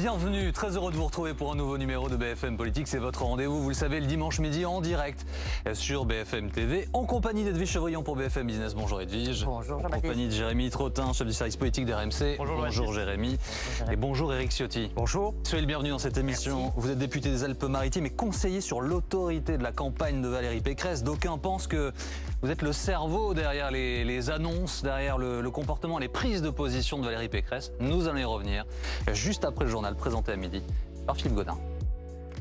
Bonjour, bienvenue, très heureux de vous retrouver pour un nouveau numéro de BFM Politique. C'est votre rendez-vous, vous le savez, le dimanche midi en direct sur BFM TV, en compagnie d'Edwige Chevrillon pour BFM Business. Bonjour Edwige. Bonjour En compagnie de Jérémy Trottin, chef du service politique d'RMC. Bonjour, Jérémy. Et bonjour Eric Ciotti. Bonjour. Soyez le bienvenu dans cette émission. Vous êtes député des Alpes-Maritimes et conseiller sur l'autorité de la campagne de Valérie Pécresse. D'aucuns pensent que vous êtes le cerveau derrière les, annonces, derrière le, comportement, les prises de position de Valérie Pécresse. Nous allons y revenir juste après le journal présenté à midi par Philippe Godin.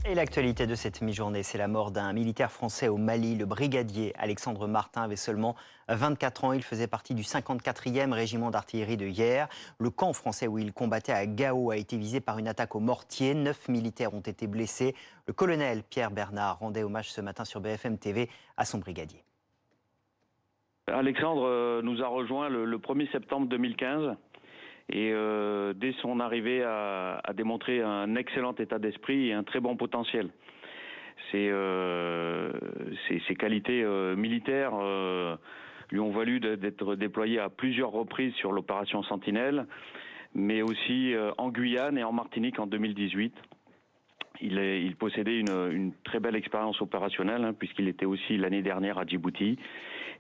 Et l'actualité de cette mi-journée, c'est la mort d'un militaire français au Mali. Le brigadier Alexandre Martin avait seulement 24 ans. Il faisait partie du 54e régiment d'artillerie de hier. Le camp français où il combattait à Gao a été visé par une attaque au mortier. Neuf militaires ont été blessés. Le colonel Pierre Bernard rendait hommage ce matin sur BFM TV à son brigadier. Alexandre euh, nous a rejoint le, 1er septembre 2015. Et euh, dès son arrivée, a, démontré un excellent état d'esprit et un très bon potentiel. Ses, euh, qualités militaires lui ont valu d'être déployé à plusieurs reprises sur l'opération Sentinelle, mais aussi en Guyane et en Martinique en 2018. Il, possédait une, très belle expérience opérationnelle, hein, puisqu'il était aussi l'année dernière à Djibouti.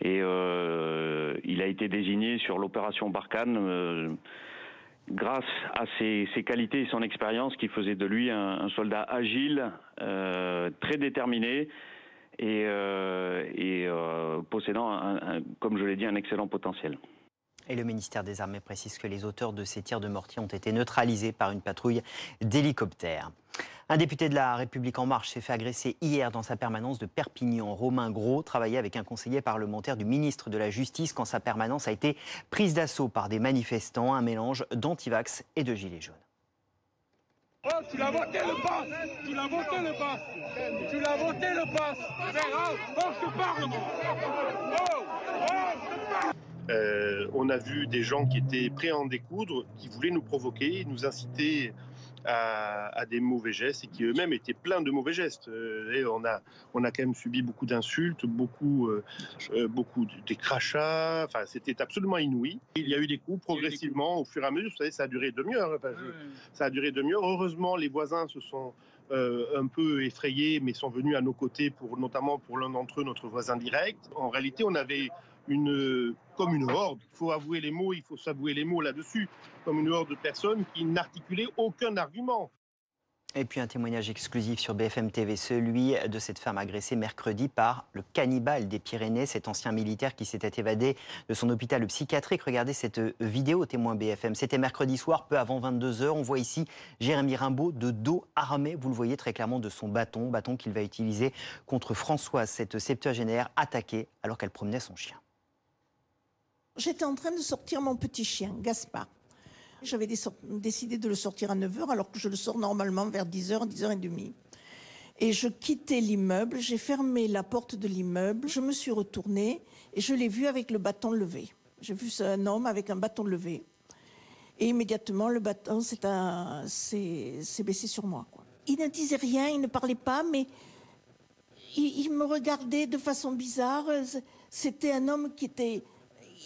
Et euh, il a été désigné sur l'opération Barkhane euh, grâce à ses, qualités et son expérience qui faisait de lui un, soldat agile, euh, très déterminé et, possédant, comme je l'ai dit, un excellent potentiel. Et le ministère des Armées précise que les auteurs de ces tirs de mortier ont été neutralisés par une patrouille d'hélicoptères. Un député de la République En Marche s'est fait agresser hier dans sa permanence de Perpignan. Romain Gros travaillait avec un conseiller parlementaire du ministre de la Justice quand sa permanence a été prise d'assaut par des manifestants, un mélange d'antivax et de gilets jaunes. Oh, tu l'as voté le pass Tu l'as voté le pass Tu l'as voté le pass Oh, Oh, euh, on a vu des gens qui étaient prêts à en découdre, qui voulaient nous provoquer, nous inciter à, à des mauvais gestes et qui eux-mêmes étaient pleins de mauvais gestes. Euh, et on, a, on a quand même subi beaucoup d'insultes, beaucoup, euh, beaucoup de, des crachats. Enfin, c'était absolument inouï. Il y a eu des coups progressivement au fur et à mesure. Vous savez, ça a duré demi-heure. Enfin, je, ça a duré demi-heure. Heureusement, les voisins se sont un peu effrayés, mais sont venus à nos côtés, pour, notamment pour l'un d'entre eux, notre voisin direct. En réalité, on avait une, comme une horde, il faut avouer les mots, il faut s'avouer les mots là-dessus, comme une horde de personnes qui n'articulaient aucun argument. Et puis un témoignage exclusif sur BFM TV, celui de cette femme agressée mercredi par le cannibale des Pyrénées, cet ancien militaire qui s'était évadé de son hôpital psychiatrique. Regardez cette vidéo témoin BFM. C'était mercredi soir, peu avant 22h. On voit ici Jérémy Rimbaud de dos armé, vous le voyez très clairement, de son bâton, bâton qu'il va utiliser contre Françoise, cette septuagénaire attaquée alors qu'elle promenait son chien. J'étais en train de sortir mon petit chien, Gaspard. J'avais décidé de le sortir à 9h alors que je le sors normalement vers 10h, 10h30. Et je quittais l'immeuble, j'ai fermé la porte de l'immeuble, je me suis retournée et je l'ai vu avec le bâton levé. J'ai vu un homme avec un bâton levé. Et immédiatement, le bâton s'est baissé sur moi. Il ne disait rien, il ne parlait pas, mais il, il me regardait de façon bizarre. C'était un homme qui était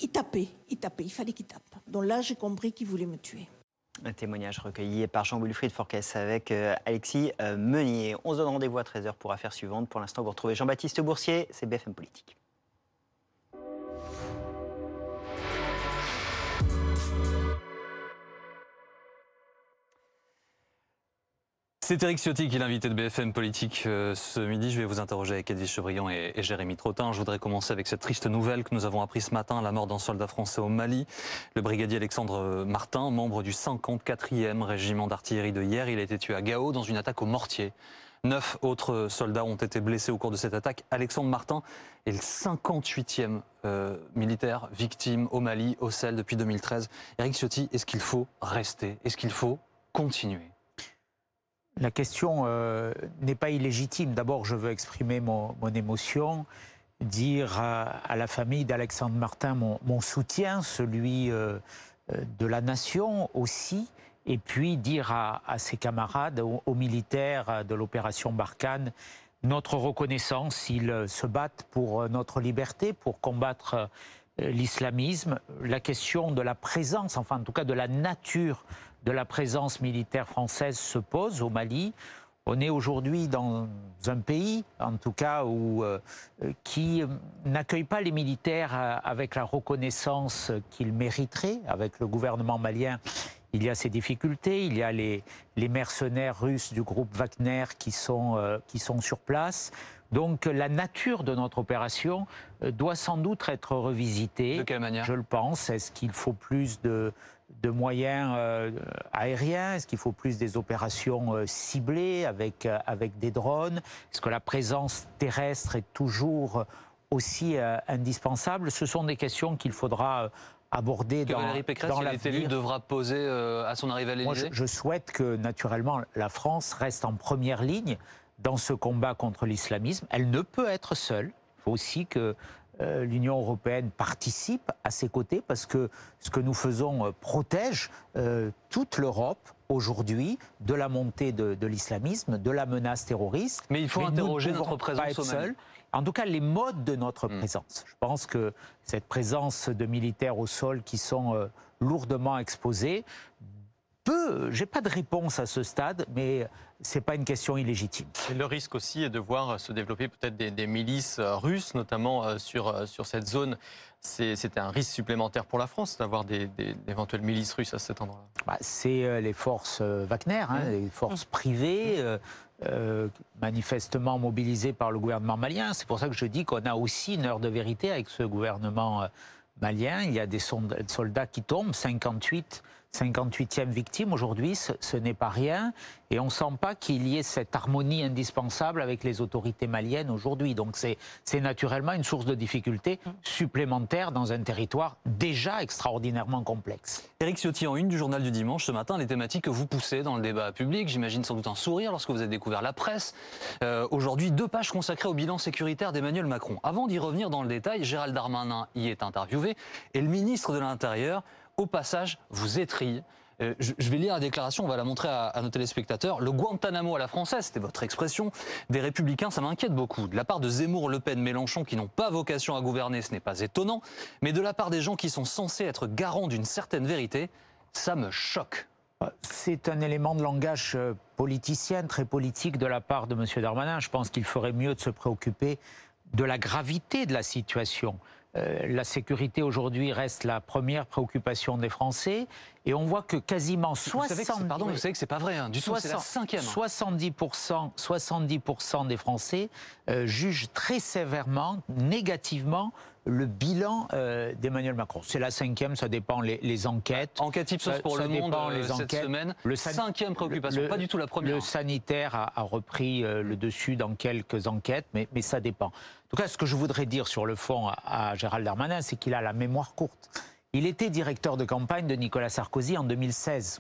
il tapait, il tapait, il fallait qu'il tape. Donc là, j'ai compris qu'il voulait me tuer. Un témoignage recueilli par Jean-Wilfried Forquès avec euh, Alexis euh, Meunier. On se donne rendez-vous à 13h pour affaire suivante. Pour l'instant, vous retrouvez Jean-Baptiste Boursier, c'est BFM Politique. C'est Eric Ciotti qui est l'invité de BFM Politique euh, ce midi. Je vais vous interroger avec Edwige Chevrillon et, Jérémy Trottin. Je voudrais commencer avec cette triste nouvelle que nous avons appris ce matin, la mort d'un soldat français au Mali. Le brigadier Alexandre Martin, membre du 54e régiment d'artillerie de hier, il a été tué à Gao dans une attaque au mortier. Neuf autres soldats ont été blessés au cours de cette attaque. Alexandre Martin est le 58e euh, militaire victime au Mali, au Sahel depuis 2013. Eric Ciotti, est-ce qu'il faut rester? Est-ce qu'il faut continuer? La question euh, n'est pas illégitime. D'abord, je veux exprimer mon, émotion, dire à, la famille d'Alexandre Martin mon, soutien, celui euh, de la nation aussi, et puis dire à, ses camarades, aux, aux militaires de l'opération Barkhane, notre reconnaissance. Ils se battent pour notre liberté, pour combattre euh, l'islamisme, la question de la présence, enfin en tout cas de la nature de la présence militaire française se pose au Mali. On est aujourd'hui dans un pays, en tout cas, où, euh, qui n'accueille pas les militaires euh, avec la reconnaissance qu'ils mériteraient. Avec le gouvernement malien, il y a ces difficultés. Il y a les, les mercenaires russes du groupe Wagner qui sont, euh, qui sont sur place. Donc la nature de notre opération doit sans doute être revisitée. De quelle manière? Je le pense. Est-ce qu'il faut plus de, de moyens euh, aériens? Est-ce qu'il faut plus des opérations euh, ciblées avec, euh, avec des drones? Est-ce que la présence terrestre est toujours aussi indispensable? Ce sont des questions qu'il faudra aborder Que dans, Valérie Pécresse, dans si est devra poser à son arrivée à Moi, je, l'Élysée je souhaite que, naturellement, la France reste en première ligne dans ce combat contre l'islamisme. Elle ne peut être seule. Il faut aussi que euh, l'Union européenne participe à ses côtés parce que ce que nous faisons euh, protège euh, toute l'Europe aujourd'hui de la montée de, de l'islamisme, de la menace terroriste. Mais il faut interroger notre présence au Mali. En tout cas, les modes de notre Hmm. présence. Je pense que cette présence de militaires au sol qui sont lourdement exposés peut. J'ai pas de réponse à ce stade, mais c'est pas une question illégitime. Et le risque aussi est de voir se développer peut-être des, des milices euh, russes, notamment euh, sur, euh, sur cette zone. C'est- un risque supplémentaire pour la France d'avoir des, des- d'éventuelles milices russes à cet endroit-là. Bah, c'est les forces Wagner, hein, les forces privées, euh, manifestement mobilisées par le gouvernement malien. C'est pour ça que je dis qu'on a aussi une heure de vérité avec ce gouvernement malien. Il y a des soldats qui tombent, 58. 58e victime aujourd'hui, ce, n'est pas rien. Et on ne sent pas qu'il y ait cette harmonie indispensable avec les autorités maliennes aujourd'hui. Donc c'est naturellement une source de difficulté supplémentaire dans un territoire déjà extraordinairement complexe. Éric Ciotti, en une du journal du dimanche ce matin, les thématiques que vous poussez dans le débat public, j'imagine sans doute un sourire lorsque vous avez découvert la presse. Euh, Aujourd'hui, deux pages consacrées au bilan sécuritaire d'Emmanuel Macron. Avant d'y revenir dans le détail, Gérald Darmanin y est interviewé et le ministre de l'Intérieur, au passage, vous étrille. Euh, je vais lire la déclaration, on va la montrer à, nos téléspectateurs. Le Guantanamo à la française, c'était votre expression, des républicains, ça m'inquiète beaucoup. De la part de Zemmour, Le Pen, Mélenchon, qui n'ont pas vocation à gouverner, ce n'est pas étonnant. Mais de la part des gens qui sont censés être garants d'une certaine vérité, ça me choque. C'est un élément de langage euh, politicien, très politique de la part de M. Darmanin. Je pense qu'il ferait mieux de se préoccuper de la gravité de la situation. Euh, la sécurité aujourd'hui reste la première préoccupation des Français et on voit que quasiment Vous savez que c'est- 70 pardon, vous savez que c'est pas vrai, hein, du tout, c'est la 60 cinquième. 70%, 70% des Français euh, jugent très sévèrement, négativement, le bilan euh, d'Emmanuel Macron. C'est la cinquième, ça dépend les, les enquêtes. Enquête Ipsos Ça- pour ça le monde dépend euh, les cette enquêtes. semaine. Le Cinquième préoccupation, le- pas du tout la première. Le sanitaire a, a repris euh, le dessus dans quelques enquêtes, mais, mais ça dépend. En tout cas, ce que je voudrais dire sur le fond à, à Gérald Darmanin, c'est qu'il a la mémoire courte. Il était directeur de campagne de Nicolas Sarkozy en 2016.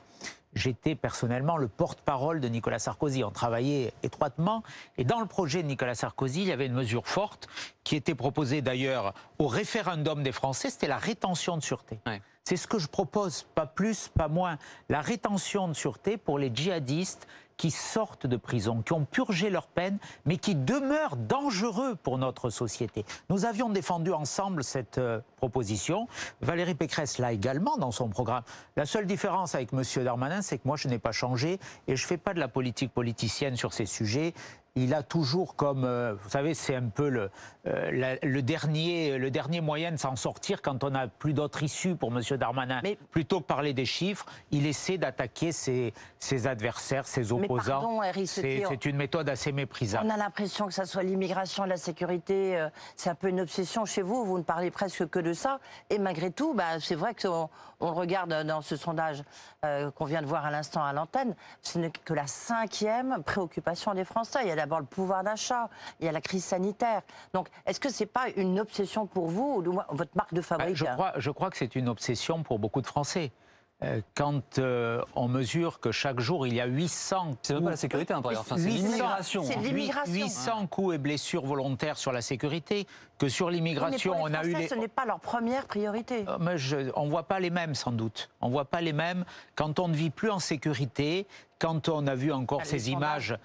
J'étais personnellement le porte-parole de Nicolas Sarkozy. On travaillait étroitement. Et dans le projet de Nicolas Sarkozy, il y avait une mesure forte qui était proposée d'ailleurs au référendum des Français, c'était la rétention de sûreté. Ouais. C'est ce que je propose, pas plus, pas moins. La rétention de sûreté pour les djihadistes qui sortent de prison, qui ont purgé leur peine, mais qui demeurent dangereux pour notre société. Nous avions défendu ensemble cette euh, proposition. Valérie Pécresse l'a également dans son programme. La seule différence avec M. Darmanin, c'est que moi, je n'ai pas changé et je ne fais pas de la politique politicienne sur ces sujets. Il a toujours comme, euh, vous savez, c'est un peu le, euh, la- le, dernier, le dernier moyen de s'en sortir quand on n'a plus d'autre issue pour M. Darmanin. Mais- Plutôt que parler des chiffres, il essaie d'attaquer ses, ses adversaires, ses opposants. c'est une méthode assez méprisable. On a l'impression que ça soit l'immigration, la sécurité, euh, c'est un peu une obsession chez vous. Vous ne parlez presque que de ça. Et malgré tout, bah, c'est vrai qu'on on regarde dans ce sondage euh, qu'on vient de voir à l'instant à l'antenne. Ce n'est que la cinquième préoccupation des Français. Il y a d'abord le pouvoir d'achat, il y a la crise sanitaire. Donc, est-ce que c'est pas une obsession pour vous, ou votre marque de Bah, fabrique? je, crois, je crois que c'est une obsession pour beaucoup de Français. Euh, Quand euh, on mesure que chaque jour il y a 800 C'est même pas la sécurité, hein. Enfin, c'est 800, l'immigration. c'est hein. l'immigration. 800 coups et blessures volontaires sur la sécurité, que sur l'immigration on a eu les... ce n'est pas leur première priorité. Euh, mais je- on ne voit pas les mêmes sans doute. On ne voit pas les mêmes quand on ne vit plus en sécurité, quand on a vu encore Ah, ces images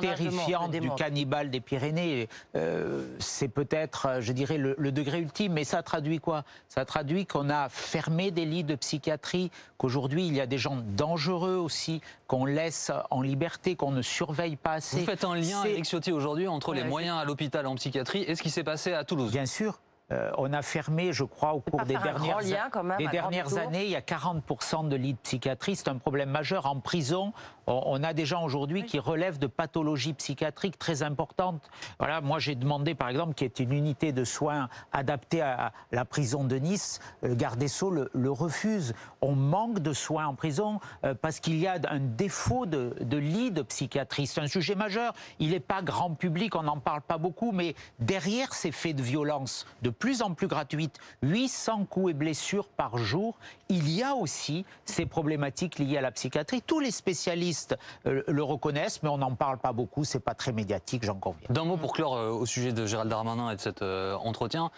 terrifiantes du cannibale des Pyrénées, euh, c'est peut-être, euh, je dirais, le, le degré ultime. Mais ça traduit quoi? Ça traduit qu'on a fermé des lits de psychiatrie, qu'aujourd'hui il y a des gens dangereux aussi, qu'on laisse en liberté, qu'on ne surveille pas assez. Vous faites un lien, Ciotti, aujourd'hui entre les moyens à l'hôpital en psychiatrie et ce qui s'est passé à Toulouse. Bien sûr. Euh, on a fermé, je crois, au cours des dernières, lien, même, des dernières années. Il y a 40% de lits de psychiatrie. C'est un problème majeur. En prison, on, on a des gens aujourd'hui qui relèvent de pathologies psychiatriques très importantes. Voilà, moi, j'ai demandé, par exemple, qu'il y ait une unité de soins adaptée à la prison de Nice. Le garde des Sceaux le, le refuse. On manque de soins en prison euh, parce qu'il y a un défaut de, de lits de psychiatrie. C'est un sujet majeur. Il n'est pas grand public, on n'en parle pas beaucoup, mais derrière ces faits de violence de plus en plus gratuites, 800 coups et blessures par jour, il y a aussi ces problématiques liées à la psychiatrie. Tous les spécialistes euh, le reconnaissent, mais on n'en parle pas beaucoup, c'est pas très médiatique, j'en conviens. D'un mot pour clore euh, au sujet de Gérald Darmanin et de cet euh, entretien,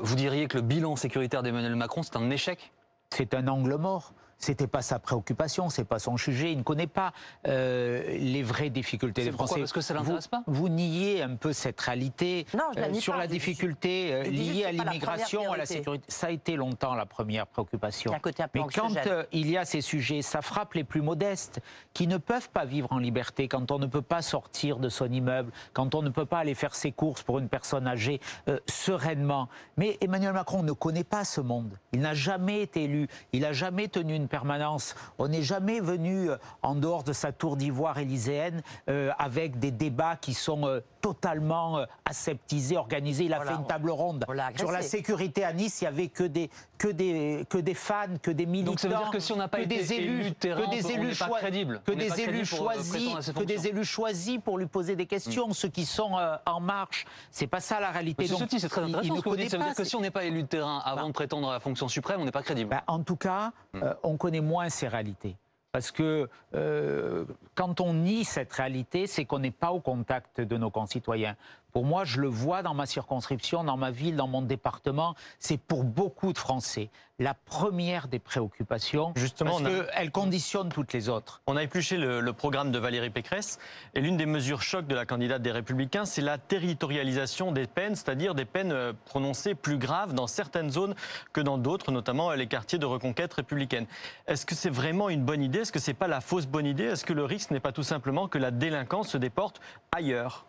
vous diriez que le bilan sécuritaire d'Emmanuel Macron, c'est un échec? C'est un angle mort. C'était pas sa préoccupation, c'est pas son sujet. Il ne connaît pas euh, les vraies difficultés des pourquoi Français. Parce que ça Vous- l'intéresse pas? Vous niez un peu cette réalité Non, je la nie sur pas. la difficulté euh, liée à l'immigration, à la sécurité. Ça a été longtemps la première préoccupation. Mais quand euh, il y a ces sujets, ça frappe les plus modestes qui ne peuvent pas vivre en liberté, quand on ne peut pas sortir de son immeuble, quand on ne peut pas aller faire ses courses pour une personne âgée euh, sereinement. Mais Emmanuel Macron ne connaît pas ce monde. Il n'a jamais été élu, il n'a jamais tenu une permanence. On n'est jamais venu euh, en dehors de sa tour d'ivoire élyséenne euh, avec des débats qui sont euh, totalement euh, aseptisés, organisés. Il a Voilà, fait une table ronde sur la sécurité à Nice. Il n'y avait que des, que, des, que des fans, que des militants. Donc ça veut dire que si on n'a pas que été des élus, élu de terrain, que des élus n'est pas choi- crédible. que des élus euh, choisis, que des élus choisis pour lui poser des questions, ceux qui sont euh, en marche. C'est pas ça la réalité. Monsieur Donc, c'est très intéressant ne ce que vous dites. Ça veut pas dire que si on n'est pas élu de terrain avant Bah. de prétendre à la fonction suprême, on n'est pas crédible. Ben, en tout cas, euh, on connaît moins ces réalités. Parce que euh, quand on nie cette réalité, c'est qu'on n'est pas au contact de nos concitoyens. Pour moi, je le vois dans ma circonscription, dans ma ville, dans mon département, c'est pour beaucoup de Français la première des préoccupations, Justement, parce a- qu'elle conditionne toutes les autres. On a épluché le, le programme de Valérie Pécresse et l'une des mesures choc de la candidate des Républicains, c'est la territorialisation des peines, c'est-à-dire des peines euh, prononcées plus graves dans certaines zones que dans d'autres, notamment les quartiers de reconquête républicaine. Est-ce que c'est vraiment une bonne idée? Est-ce que c'est pas la fausse bonne idée? Est-ce que le risque n'est pas tout simplement que la délinquance se déporte ailleurs?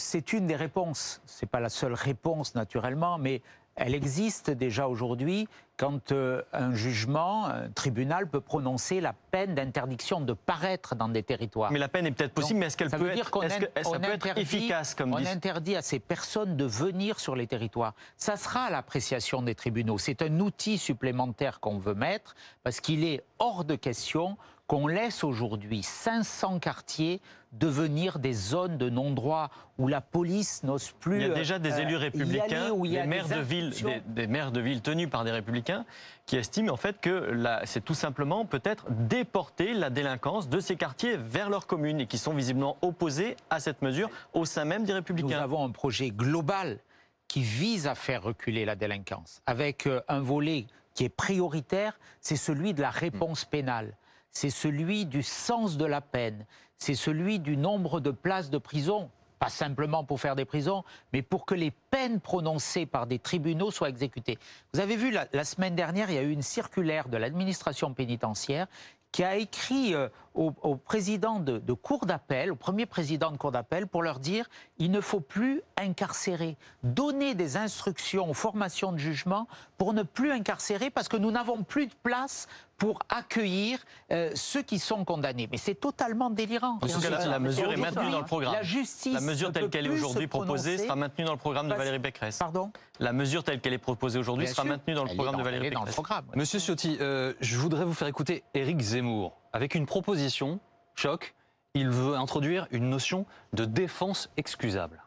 C'est une des réponses. C'est pas la seule réponse naturellement, mais elle existe déjà aujourd'hui quand euh, un jugement, un tribunal peut prononcer la peine d'interdiction de paraître dans des territoires. Mais la peine est peut-être possible, Donc, mais est-ce qu'elle peut être, qu'on est-ce que- in- est-ce que ça on peut être interdit- efficace comme On interdit à ces personnes de venir sur les territoires. Ça sera à l'appréciation des tribunaux. C'est un outil supplémentaire qu'on veut mettre parce qu'il est hors de question qu'on laisse aujourd'hui 500 quartiers devenir des zones de non-droit où la police n'ose plus. Il y a déjà des euh, élus républicains, aller, où il y des maires des de ville, des, des maires de ville tenus par des républicains, qui estiment en fait que c'est tout simplement peut-être déporter la délinquance de ces quartiers vers leurs communes et qui sont visiblement opposés à cette mesure au sein même des Nous républicains. avons un projet global qui vise à faire reculer la délinquance, avec euh, un volet qui est prioritaire, c'est celui de la réponse pénale, c'est celui du sens de la peine, c'est celui du nombre de places de prison, pas simplement pour faire des prisons, mais pour que les peines prononcées par des tribunaux soient exécutées. Vous avez vu, la, semaine dernière, il y a eu une circulaire de l'administration pénitentiaire qui a écrit euh, au, au président de, de cour d'appel, au premier président de cour d'appel, pour leur dire il ne faut plus incarcérer, donner des instructions aux formations de jugement pour ne plus incarcérer parce que nous n'avons plus de place pour accueillir euh, ceux qui sont condamnés. Mais c'est totalement délirant. En tout cas, la, la mesure est maintenue dans le programme. La justice. La mesure telle qu'elle est aujourd'hui proposée sera maintenue dans le programme de Valérie Pécresse. Pardon La mesure telle qu'elle est proposée aujourd'hui sera sûr. maintenue dans le Elle programme de Valérie dans le Pécresse. programme. Monsieur Ciotti, euh, je voudrais vous faire écouter Éric Zemmour avec une proposition choc. Il veut introduire une notion de défense excusable.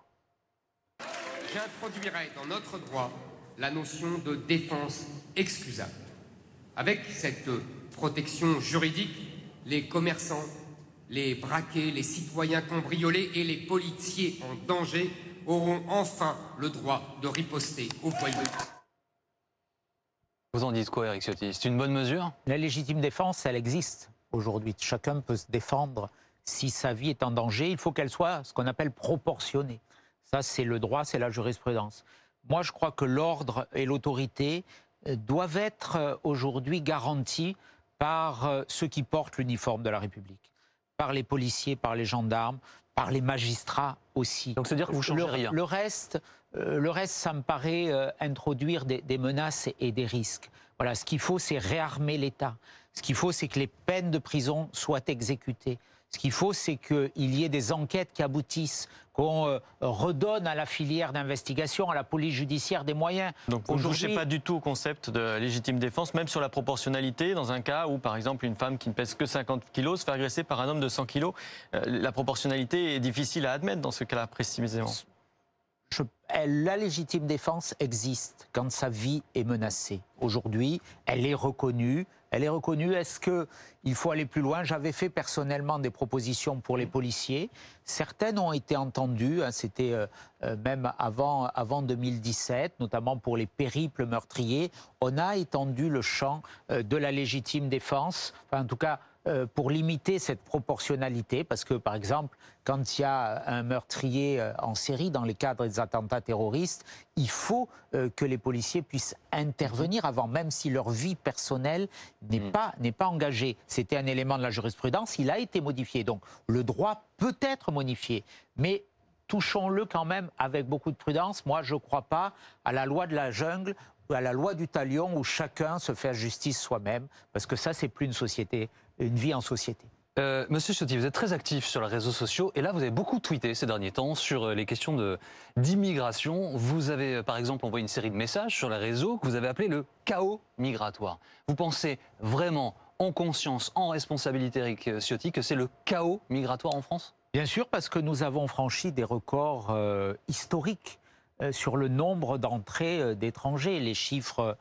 J'introduirai dans notre droit la notion de défense excusable. Avec cette protection juridique, les commerçants, les braqués, les citoyens cambriolés et les policiers en danger auront enfin le droit de riposter aux voyous. Vous en dites quoi, Éric Ciotti? C'est une bonne mesure? La légitime défense, elle existe aujourd'hui. Chacun peut se défendre si sa vie est en danger. Il faut qu'elle soit ce qu'on appelle proportionnée. Ça, c'est le droit, c'est la jurisprudence. Moi, je crois que l'ordre et l'autorité doivent être euh, aujourd'hui garantis par euh, ceux qui portent l'uniforme de la République, par les policiers, par les gendarmes, par les magistrats aussi. Donc, c'est-à-dire que vous changez le, rien Le reste, euh, le reste, ça me paraît introduire des, des menaces et, et des risques. Voilà, ce qu'il faut, c'est réarmer l'État. Ce qu'il faut, c'est que les peines de prison soient exécutées. Ce qu'il faut, c'est qu'il y ait des enquêtes qui aboutissent, qu'on euh, redonne à la filière d'investigation, à la police judiciaire des moyens. Donc vous ne touchez pas du tout au concept de légitime défense, même sur la proportionnalité, dans un cas où, par exemple, une femme qui ne pèse que 50 kilos se fait agresser par un homme de 100 kilos. Euh, la proportionnalité est difficile à admettre dans ce cas-là précisément. Je- la légitime défense existe quand sa vie est menacée. Aujourd'hui, elle est reconnue. Elle est reconnue. Est-ce que il faut aller plus loin? J'avais fait personnellement des propositions pour les policiers. Certaines ont été entendues. hein, C'était euh, euh, même avant, avant 2017, notamment pour les périples meurtriers. On a étendu le champ euh, de la légitime défense. En tout cas, pour limiter cette proportionnalité, parce que par exemple, quand il y a un meurtrier euh, en série dans les cadres des attentats terroristes, il faut euh, que les policiers puissent intervenir avant, même si leur vie personnelle n'est pas, n'est pas engagée. C'était un élément de la jurisprudence, il a été modifié. Donc le droit peut être modifié, mais touchons-le quand même avec beaucoup de prudence. Moi, je ne crois pas à la loi de la jungle ou à la loi du talion où chacun se fait justice soi-même, parce que ça, c'est plus une société, une vie en société. Euh, Monsieur Ciotti, vous êtes très actif sur les réseaux sociaux et là vous avez beaucoup tweeté ces derniers temps sur euh, les questions de- d'immigration. Vous avez euh, par exemple envoyé une série de messages sur les réseaux que vous avez appelé le chaos migratoire. Vous pensez vraiment en conscience, en responsabilité, Eric Ciotti, que c'est le chaos migratoire en France? Bien sûr, parce que nous avons franchi des records euh, historiques euh, sur le nombre d'entrées d'étrangers. Les chiffres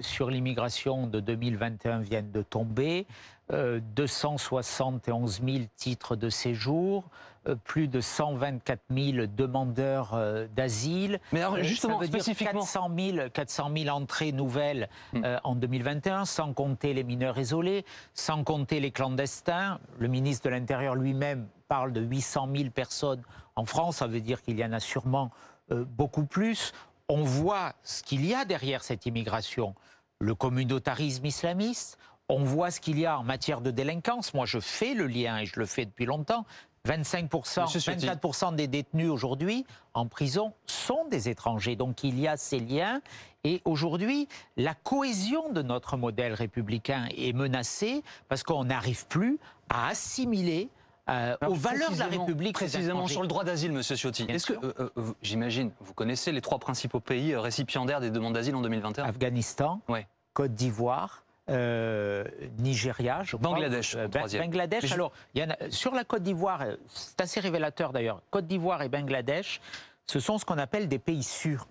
sur l'immigration de 2021 viennent de tomber. Euh, 271 000 titres de séjour, euh, plus de 124 000 demandeurs euh, d'asile. Mais alors Euh, justement, ça veut dire spécifiquement, 400 000, 400 000 entrées nouvelles Hmm. euh, en 2021, sans compter les mineurs isolés, sans compter les clandestins. Le ministre de l'Intérieur lui-même parle de 800 000 personnes en France. Ça veut dire qu'il y en a sûrement euh, beaucoup plus. On voit ce qu'il y a derrière cette immigration. Le communautarisme islamiste. On voit ce qu'il y a en matière de délinquance. Moi, je fais le lien et je le fais depuis longtemps. 25%, Monsieur Ciotti. 24% des détenus aujourd'hui en prison sont des étrangers. Donc il y a ces liens. Et aujourd'hui, la cohésion de notre modèle républicain est menacée parce qu'on n'arrive plus à assimiler euh, Alors, aux valeurs de la République. Précisément sur le droit d'asile, Monsieur Ciotti. Est-ce que, euh, euh, j'imagine, vous connaissez les trois principaux pays euh, récipiendaires des demandes d'asile en 2021 Afghanistan, Ouais. Côte d'Ivoire, euh, Nigeria, je crois. Bangladesh, Euh, troisième. Bangladesh, Mais je- alors, il y en a- sur la Côte d'Ivoire, c'est assez révélateur d'ailleurs. Côte d'Ivoire et Bangladesh, ce sont ce qu'on appelle des pays sûrs.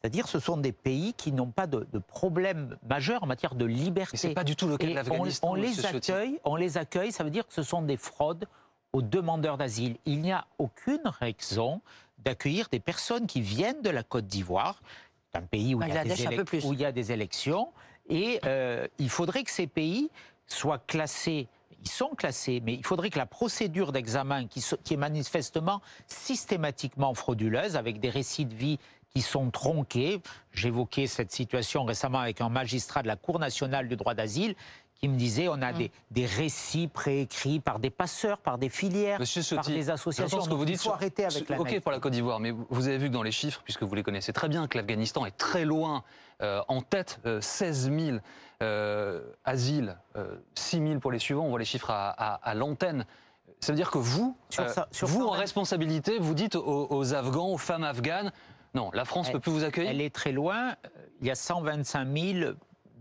C'est-à-dire, ce sont des pays qui n'ont pas de, de problème majeur en matière de liberté. Mais pas du tout le cas de Et on, l'Afghanistan. on les accueille, on les accueille, ça veut dire que ce sont des fraudes aux demandeurs d'asile. Il n'y a aucune raison d'accueillir des personnes qui viennent de la Côte d'Ivoire, un pays où il, y a des un peu élec- plus. où il y a des élections, et euh, il faudrait que ces pays soient classés. Ils sont classés, mais il faudrait que la procédure d'examen, qui, qui est manifestement systématiquement frauduleuse, avec des récits de vie qui sont tronqués. J'évoquais cette situation récemment avec un magistrat de la Cour nationale du droit d'asile qui me disait on a Mmh. des, des récits préécrits par des passeurs, par des filières, par des associations. ce que vous il dites. arrêter avec sur- la Ok pour la Côte d'Ivoire, mais vous- avez vu que dans les chiffres, puisque vous les connaissez très bien, que l'Afghanistan est très loin euh, en tête, euh, 16 000 euh, asiles, euh, 6 000 pour les suivants. On voit les chiffres à, à- à l'antenne. Ça veut dire que vous, Sur euh, ça- sur vous en même. responsabilité, vous dites aux, aux Afghans, aux femmes afghanes, non, la France ne peut plus vous accueillir. Elle est très loin. Il y a 125 000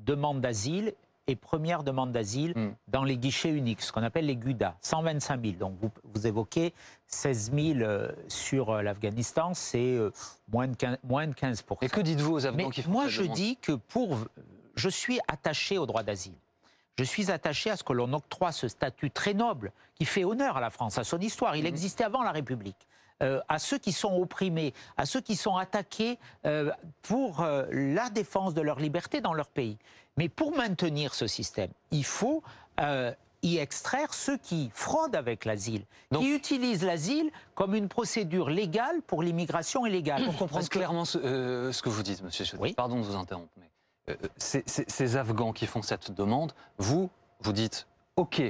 demandes d'asile et premières demandes d'asile Hmm. dans les guichets uniques, ce qu'on appelle les GUDA. 125 000. Donc vous, vous évoquez 16 000 euh, sur euh, l'Afghanistan, c'est euh, moins, de 15, moins de 15 Et que dites-vous aux Afghans Mais qui font moi, je demande? dis que pour. Je suis attaché au droit d'asile. Je suis attaché à ce que l'on octroie ce statut très noble, qui fait honneur à la France, à son histoire. Il Mhm. existait avant la République. Euh, à ceux qui sont opprimés, à ceux qui sont attaqués euh, pour euh, la défense de leur liberté dans leur pays. Mais pour maintenir ce système, il faut, euh, y extraire ceux qui fraudent avec l'asile, qui utilisent l'asile comme une procédure légale pour l'immigration illégale. Pour comprendre clairement ce, euh, ce, que vous dites, Monsieur Chaudet, pardon de vous interrompre, mais euh, ces, ces Afghans qui font cette demande, vous, vous dites, OK,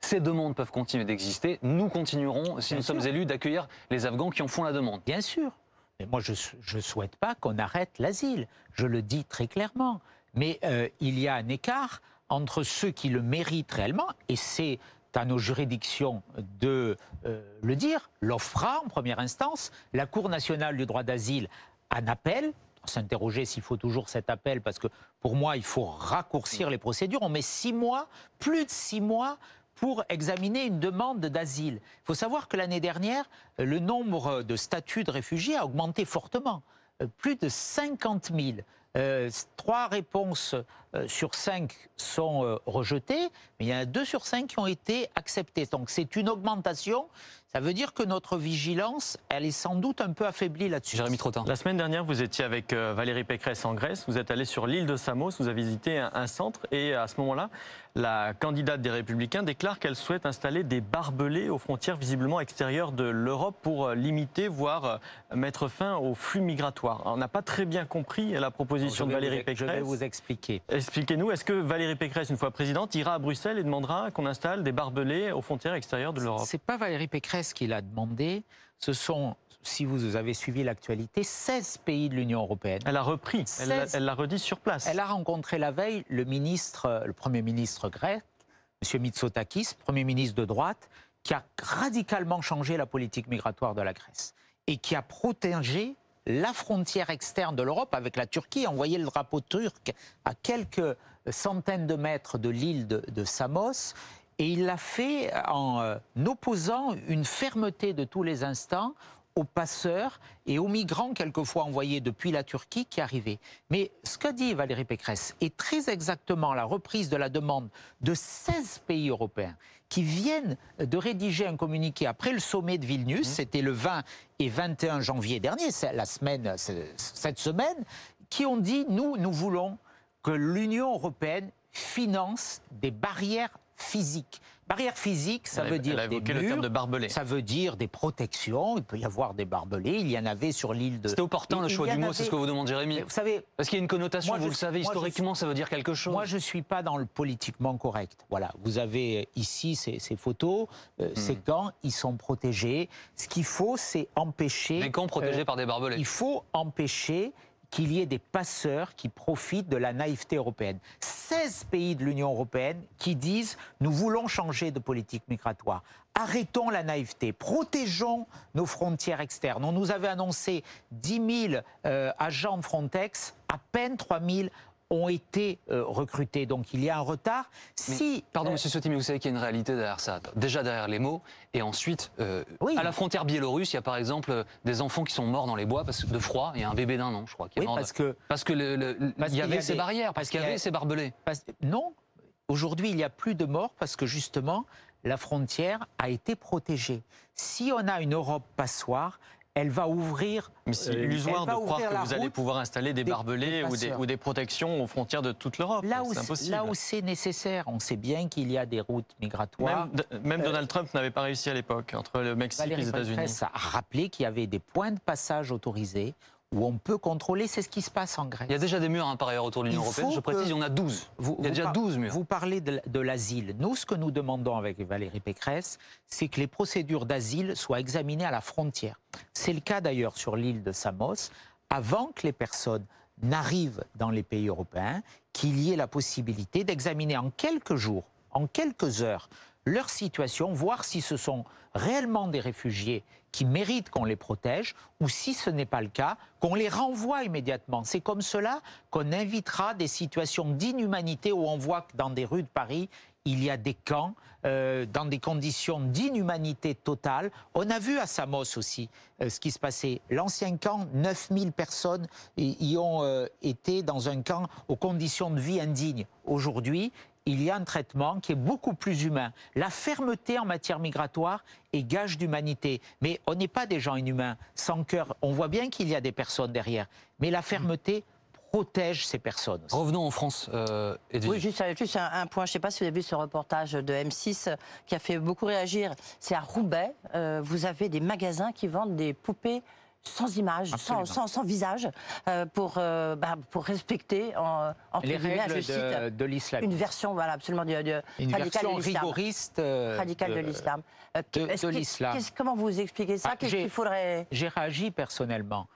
ces demandes peuvent continuer d'exister. Nous continuerons, si nous sommes élus, d'accueillir les Afghans qui en font la demande. Bien sûr. Mais moi, je ne souhaite pas qu'on arrête l'asile. Je le dis très clairement. Mais euh, il y a un écart entre ceux qui le méritent réellement, et c'est à nos juridictions de euh, le dire, l'OFRA en première instance, la Cour nationale du droit d'asile en appel, s'interroger s'il faut toujours cet appel, parce que pour moi, il faut raccourcir les procédures. On met six mois, plus de six mois, pour examiner une demande d'asile. Il faut savoir que l'année dernière, le nombre de statuts de réfugiés a augmenté fortement. Euh, plus de 50 000. Euh, trois réponses sur cinq sont rejetées, mais il y en a deux sur cinq qui ont été acceptées. Donc c'est une augmentation. Ça veut dire que notre vigilance, elle est sans doute un peu affaiblie là-dessus. Jérémy Trottin. La semaine dernière, vous étiez avec Valérie Pécresse en Grèce. Vous êtes allé sur l'île de Samos. Vous avez visité un centre. Et à ce moment-là, la candidate des Républicains déclare qu'elle souhaite installer des barbelés aux frontières visiblement extérieures de l'Europe pour euh, limiter, voire euh, mettre fin aux flux migratoires. On n'a pas très bien compris la proposition de Valérie Pécresse. Je vais vous expliquer. Expliquez-nous, est-ce que Valérie Pécresse, une fois présidente, ira à Bruxelles et demandera qu'on installe des barbelés aux frontières extérieures de l'Europe C'est pas Valérie Pécresse qui l'a demandé, ce sont si vous avez suivi l'actualité, 16 pays de l'Union européenne. Elle a repris, elle l'a redit sur place. Elle a rencontré la veille le ministre, le Premier ministre grec, M. Mitsotakis, Premier ministre de droite, qui a radicalement changé la politique migratoire de la Grèce et qui a protégé la frontière externe de l'Europe avec la Turquie, envoyé le drapeau turc à quelques centaines de mètres de l'île de, de Samos. Et il l'a fait en euh, opposant une fermeté de tous les instants aux passeurs et aux migrants quelquefois envoyés depuis la Turquie qui arrivaient. Mais ce qu'a dit Valérie Pécresse est très exactement la reprise de la demande de 16 pays européens qui viennent de rédiger un communiqué après le sommet de Vilnius, mmh. c'était le 20 et 21 janvier dernier, c'est la semaine, cette semaine, qui ont dit nous, nous voulons que l'Union européenne finance des barrières physiques Barrière physique, ça veut dire des murs, de ça veut dire des protections. Il peut y avoir des barbelés. Il y en avait sur l'île de. C'était opportun le choix du mot, c'est ce que vous demande Jérémy. Vous savez, parce qu'il y a une connotation. vous le savez historiquement, ça veut dire quelque chose? Moi, je suis pas dans le politiquement correct. Voilà, vous avez ici ces, photos, euh, hmm. ces camps, ils sont protégés. Ce qu'il faut, c'est empêcher. Des camps protégés euh, par des barbelés. Il faut empêcher qu'il y ait des passeurs qui profitent de la naïveté européenne. 16 pays de l'Union européenne qui disent nous voulons changer de politique migratoire. Arrêtons la naïveté, protégeons nos frontières externes. On nous avait annoncé 10 000 euh, agents de Frontex, à peine 3 000 ont été euh, recrutés. Donc il y a un retard. si, pardon, euh, Monsieur Sotti, mais vous savez qu'il y a une réalité derrière ça. Déjà derrière les mots, et ensuite, euh, à la frontière biélorusse, il y a par exemple des enfants qui sont morts dans les bois parce, de froid. Il y a un bébé d'un an, je crois, qui est mort. Parce que, parce que il y avait ces barrières, parce, qu'il y, avait ces barbelés. non, aujourd'hui il n'y a plus de morts parce que justement la frontière a été protégée. Si on a une Europe passoire, elle va ouvrir. Mais c'est euh, illusoire de croire que vous allez pouvoir installer des, barbelés ou, des, protections aux frontières de toute l'Europe. Là, là où c'est nécessaire, on sait bien qu'il y a des routes migratoires. Même, euh, Donald Trump n'avait pas réussi à l'époque entre le Mexique et les États-Unis. a rappelé qu'il y avait des points de passage autorisés où on peut contrôler, c'est ce qui se passe en Grèce. Il y a déjà des murs hein, par ailleurs autour de l'Union européenne, je précise, il y en a 12. Vous, il y a déjà 12 murs. Vous parlez de, l'asile. Nous, ce que nous demandons avec Valérie Pécresse, c'est que les procédures d'asile soient examinées à la frontière. C'est le cas d'ailleurs sur l'île de Samos, avant que les personnes n'arrivent dans les pays européens, qu'il y ait la possibilité d'examiner en quelques jours, en quelques heures, leur situation, voir si ce sont réellement des réfugiés qui méritent qu'on les protège, ou si ce n'est pas le cas, qu'on les renvoie immédiatement. C'est comme cela qu'on invitera des situations d'inhumanité où on voit que dans des rues de Paris, il y a des camps euh, dans des conditions d'inhumanité totale. On a vu à Samos aussi euh, ce qui se passait. L'ancien camp, 9000 personnes y, ont euh, été dans un camp aux conditions de vie indignes. Aujourd'hui, il y a un traitement qui est beaucoup plus humain. La fermeté en matière migratoire est gage d'humanité. Mais on n'est pas des gens inhumains, sans cœur. On voit bien qu'il y a des personnes derrière. Mais la fermeté protège ces personnes. aussi. Revenons en France, euh. Oui, juste, juste un, un point. Je ne sais pas si vous avez vu ce reportage de M6 euh, qui a fait beaucoup réagir. C'est à Roubaix. euh, vous avez des magasins qui vendent des poupées sans image, sans, sans- sans visage, euh, pour, euh, bah, pour respecter, en, entre Les guillemets, règles je cite, de, de l'islam. une version voilà, absolument du, du- Une version de rigoriste euh, Radicale de l'islam. De- l'islam. Comment vous expliquez ça? Ah, Qu'est-ce qu'il faudrait... J'ai réagi personnellement.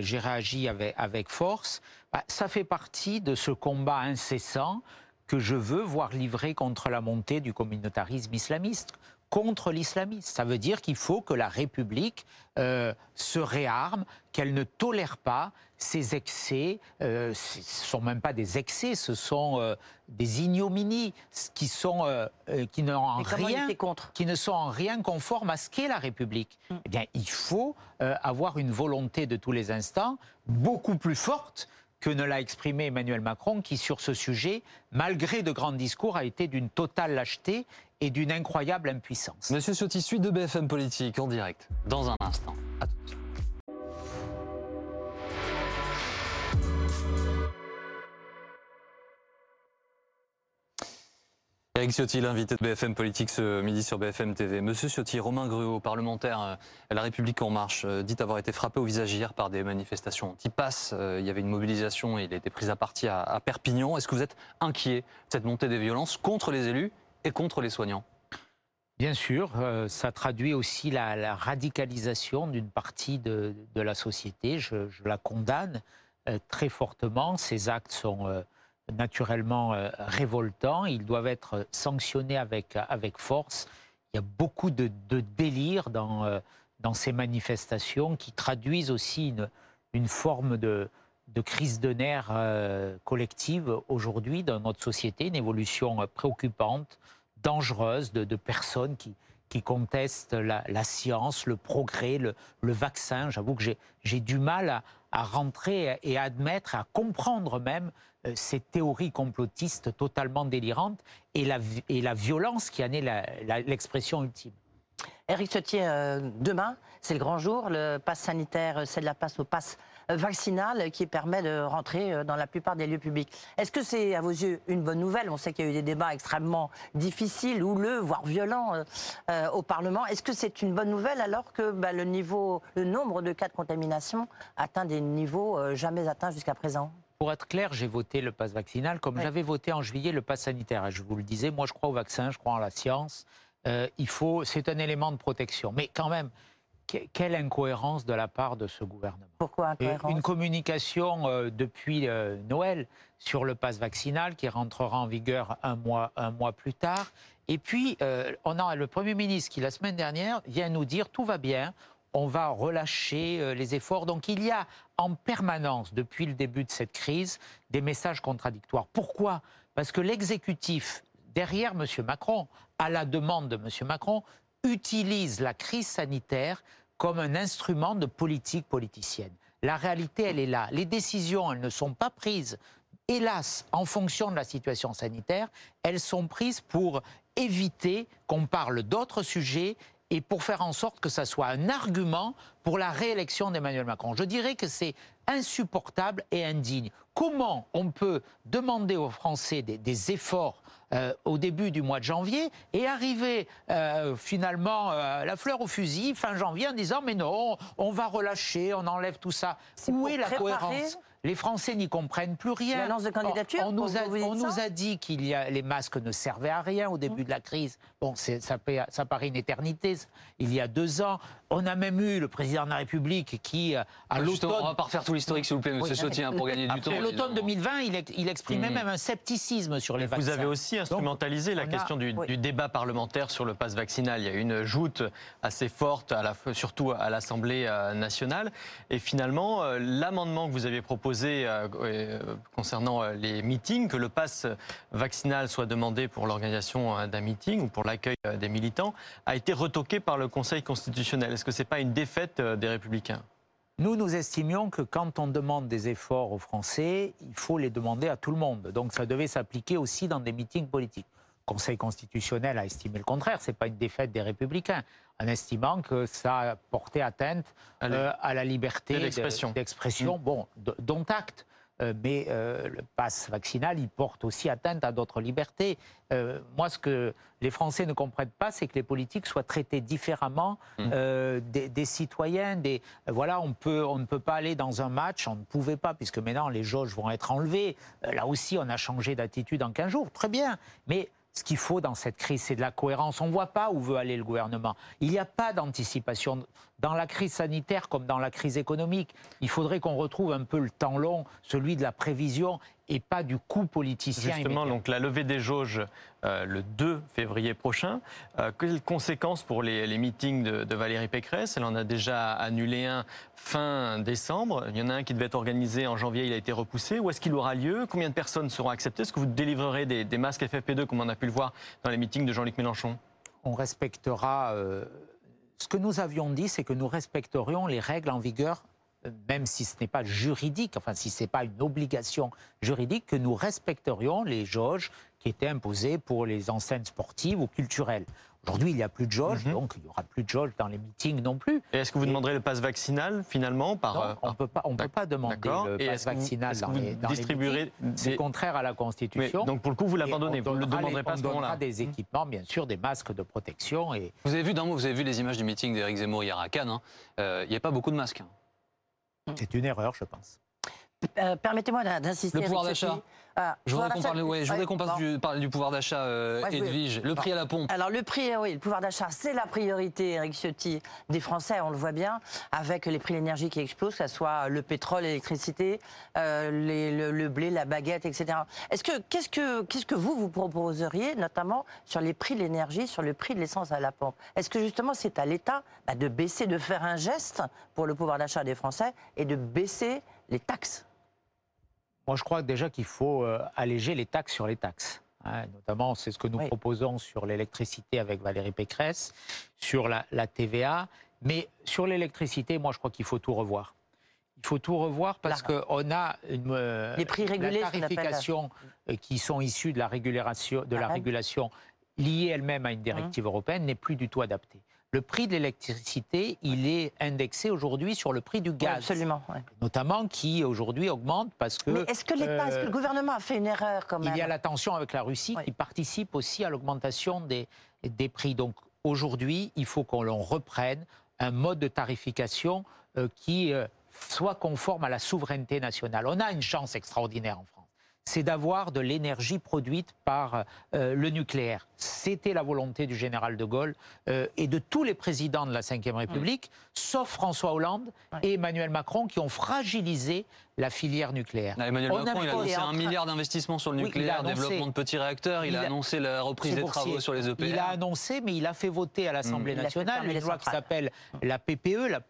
J'ai réagi avec, avec force. Bah, ça fait partie de ce combat incessant que je veux voir livré contre la montée du communautarisme islamiste, contre l'islamisme. Ça veut dire qu'il faut que la République euh, se réarme, qu'elle ne tolère pas ces excès. Euh, ce ne sont même pas des excès, ce sont euh, des ignominies qui, sont, qui en rien qui ne sont en rien conformes à ce qu'est la République. Eh bien, il faut avoir une volonté de tous les instants beaucoup plus forte que ne l'a exprimé Emmanuel Macron, qui sur ce sujet, malgré de grands discours, a été d'une totale lâcheté et d'une incroyable impuissance. Monsieur Ciotti, suite de BFM Politique en direct, dans un instant. À tout de suite. Eric Ciotti, l'invité de BFM Politique ce midi sur BFM TV. Monsieur Ciotti, Romain Gruau, parlementaire euh, à La République En Marche, euh, dit avoir été frappé au visage hier par des manifestations anti-pass. Euh, Il y avait une mobilisation il a été pris à partie à Perpignan. Est-ce que vous êtes inquiet de cette montée des violences contre les élus et contre les soignants Bien sûr, euh, ça traduit aussi la, radicalisation d'une partie de, la société. Je, la condamne euh, très fortement. Ces actes sont euh, naturellement révoltants. Ils doivent être sanctionnés avec, avec force. Il y a beaucoup de, de délire dans, dans ces manifestations qui traduisent aussi une forme de, de crise de nerfs euh, collective aujourd'hui dans notre société, une évolution euh, préoccupante dangereuse de, personnes qui, contestent la, science, le progrès, le, vaccin. J'avoue que j'ai- du mal à, rentrer et à admettre, à comprendre même euh, ces théories complotistes totalement délirantes et la, violence qui en est l'expression ultime. Eric Ciotti, euh, demain, c'est le grand jour. Le pass sanitaire, c'est de la passe au pass vaccinal qui permet de rentrer euh, dans la plupart des lieux publics. Est-ce que c'est, à vos yeux, une bonne nouvelle? On sait qu'il y a eu des débats extrêmement difficiles, houleux, voire violents euh, euh, au Parlement. Est-ce que c'est une bonne nouvelle alors que bah, le, niveau, le nombre de cas de contamination atteint des niveaux euh, jamais atteints jusqu'à présent? Pour être clair, j'ai voté le pass vaccinal comme Ouais. j'avais voté en juillet le pass sanitaire. Et je vous le disais, moi je crois au vaccin, je crois en la science. Euh, il faut, c'est un élément de protection. Mais quand même, quelle incohérence de la part de ce gouvernement. Pourquoi incohérence Une communication euh, depuis euh, Noël sur le pass vaccinal qui rentrera en vigueur un mois, un mois plus tard. Et puis, euh, on a le Premier ministre qui, la semaine dernière, vient nous dire tout va bien, on va relâcher les efforts. Donc, il y a en permanence, depuis le début de cette crise, des messages contradictoires. Pourquoi? Parce que l'exécutif, derrière M. Macron, à la demande de M. Macron, utilise la crise sanitaire comme un instrument de politique politicienne. La réalité, elle est là. Les décisions, elles ne sont pas prises, hélas, en fonction de la situation sanitaire, elles sont prises pour éviter qu'on parle d'autres sujets et pour faire en sorte que ça soit un argument pour la réélection d'Emmanuel Macron. Je dirais que c'est insupportable et indigne. Comment on peut demander aux Français des, des efforts euh, au début du mois de janvier et arriver euh, finalement euh, la fleur au fusil fin janvier en disant mais non, on va relâcher, on enlève tout ça. C'est Où est la cohérence? Les Français n'y comprennent plus rien. L'annonce de candidature, On, on nous, a, on nous dit qu'il y a les masques ne servaient à rien au début de la crise. Bon, ça, ça paraît une éternité. Il y a deux ans, on a même eu le président de la République qui, euh, à Justement, on va l'automne, pas refaire tout l'historique, s'il vous plaît, monsieur Oui, Ciotti, hein, pour gagner du temps. l'automne évidemment. 2020, il, ex- il exprimait Mhm. même un scepticisme sur les vaccins. Vous avez aussi instrumentalisé la a- question du, oui. du débat parlementaire sur le pass vaccinal. Il y a eu une joute assez forte, à la, surtout à l'Assemblée euh, nationale. Et finalement, euh, l'amendement que vous aviez proposé euh, euh, concernant euh, les meetings, que le pass vaccinal soit demandé pour l'organisation d'un meeting ou pour l'accueil des militants, a été retoqué par le Conseil constitutionnel. Est-ce que ce n'est pas une défaite des Républicains? Nous, nous estimions que quand on demande des efforts aux Français, il faut les demander à tout le monde. Donc ça devait s'appliquer aussi dans des meetings politiques. Le Conseil constitutionnel a estimé le contraire. Ce n'est pas une défaite des Républicains, en estimant que ça portait atteinte euh, à la liberté d'expression. Bon, d- dont acte. euh, mais euh, le pass vaccinal, il porte aussi atteinte à d'autres libertés. Moi, ce que les Français ne comprennent pas, c'est que les politiques soient traités différemment Mmh. euh, des, des citoyens. Des, voilà, on, peut, on ne peut pas aller dans un match, on ne pouvait pas, puisque maintenant les jauges vont être enlevées. Là aussi, on a changé d'attitude en 15 jours, très bien. Mais ce qu'il faut dans cette crise, c'est de la cohérence. On ne voit pas où veut aller le gouvernement. Il n'y a pas d'anticipation. Dans la crise sanitaire comme dans la crise économique, il faudrait qu'on retrouve un peu le temps long, celui de la prévision et pas du coup politicien. Justement, immédiat. donc la levée des jauges euh, le 2 février prochain. Euh, quelles conséquences pour les, les meetings de, de Valérie Pécresse? Elle en a déjà annulé un fin décembre. Il y en a un qui devait être organisé en janvier, il a été repoussé. Où est-ce qu'il aura lieu? Combien de personnes seront acceptées? Est-ce que vous délivrerez des, des masques FFP2 comme on a pu le voir dans les meetings de Jean-Luc Mélenchon? On respectera. euh, ce que nous avions dit, c'est que nous respecterions les règles en vigueur, même si ce n'est pas juridique, enfin si ce n'est pas une obligation juridique, que nous respecterions les jauges qui étaient imposées pour les enseignes sportives ou culturelles. Aujourd'hui, il n'y a plus de jauges, Mhm. donc il n'y aura plus de jauges dans les meetings non plus. Et est-ce que vous Et- demanderez le pass vaccinal finalement par, Non, euh, on ne peut pas, on peut pas demander le pass vous- vaccinal dans les, dans les distribuerez meetings. C'est des- contraire à la Constitution. donc pour le coup, vous l'abandonnez, on vous ne le demanderez les- pas à ce On donnera des équipements, bien sûr, des masques de protection et Vous avez vu d'un mot, vous avez vu les images du meeting d'Éric Zemmour hier à Cannes. hein. Euh, Il n'y a pas beaucoup de masques. hein. C'est une erreur, je pense. Euh, Permettez-moi d'insister. Le pouvoir d'achat. Ah, Je voudrais qu'on parle, ouais, ouais, passe du, parle du pouvoir d'achat, euh, Ouais, Edwige. Le prix à la pompe. Alors le prix, oui, le pouvoir d'achat, c'est la priorité, Eric Ciotti, des Français, on le voit bien, avec les prix de l'énergie qui explosent, que ce soit le pétrole, l'électricité, euh, le, le blé, la baguette, etc. Est-ce que qu'est-ce que qu'est-ce que vous vous proposeriez, notamment sur les prix de l'énergie, sur le prix de l'essence à la pompe? Est-ce que justement c'est à l'État bah, de baisser, de faire un geste pour le pouvoir d'achat des Français et de baisser les taxes? Moi, je crois déjà qu'il faut euh, alléger les taxes sur les taxes. hein. notamment, c'est ce que nous Oui. proposons sur l'électricité avec Valérie Pécresse, sur la, la TVA. Mais sur l'électricité, moi, je crois qu'il faut tout revoir. Il faut tout revoir parce qu'on a une, euh, Les prix régulés, la tarification euh, qui sont issus de la régulation, de La la REM. régulation liée elle-même à une directive européenne n'est plus du tout adaptée. Le prix de l'électricité, il est indexé aujourd'hui sur le prix du Oui, gaz, Absolument. ouais. notamment qui aujourd'hui augmente parce que Mais est-ce que l'État, est-ce que euh, le gouvernement a fait une erreur quand même il y a la tension avec la Russie Oui. qui participe aussi à l'augmentation des, des prix. Donc aujourd'hui, il faut qu'on l'on reprenne un mode de tarification euh, qui euh, soit conforme à la souveraineté nationale. On a une chance extraordinaire en. C'est d'avoir de l'énergie produite par euh, le nucléaire. C'était la volonté du général de Gaulle euh, et de tous les présidents de la Ve République, sauf François Hollande et Emmanuel Macron, qui ont fragilisé la filière nucléaire. Ah, Emmanuel On Macron, il a annoncé un train- milliard d'investissements sur le Oui, nucléaire, annoncé- développement de petits réacteurs. Il, il a a- annoncé la reprise des travaux sur les EPR. Il a annoncé, mais il a fait voter à l'Assemblée fait nationale une loi qui s'appelle la PPE, la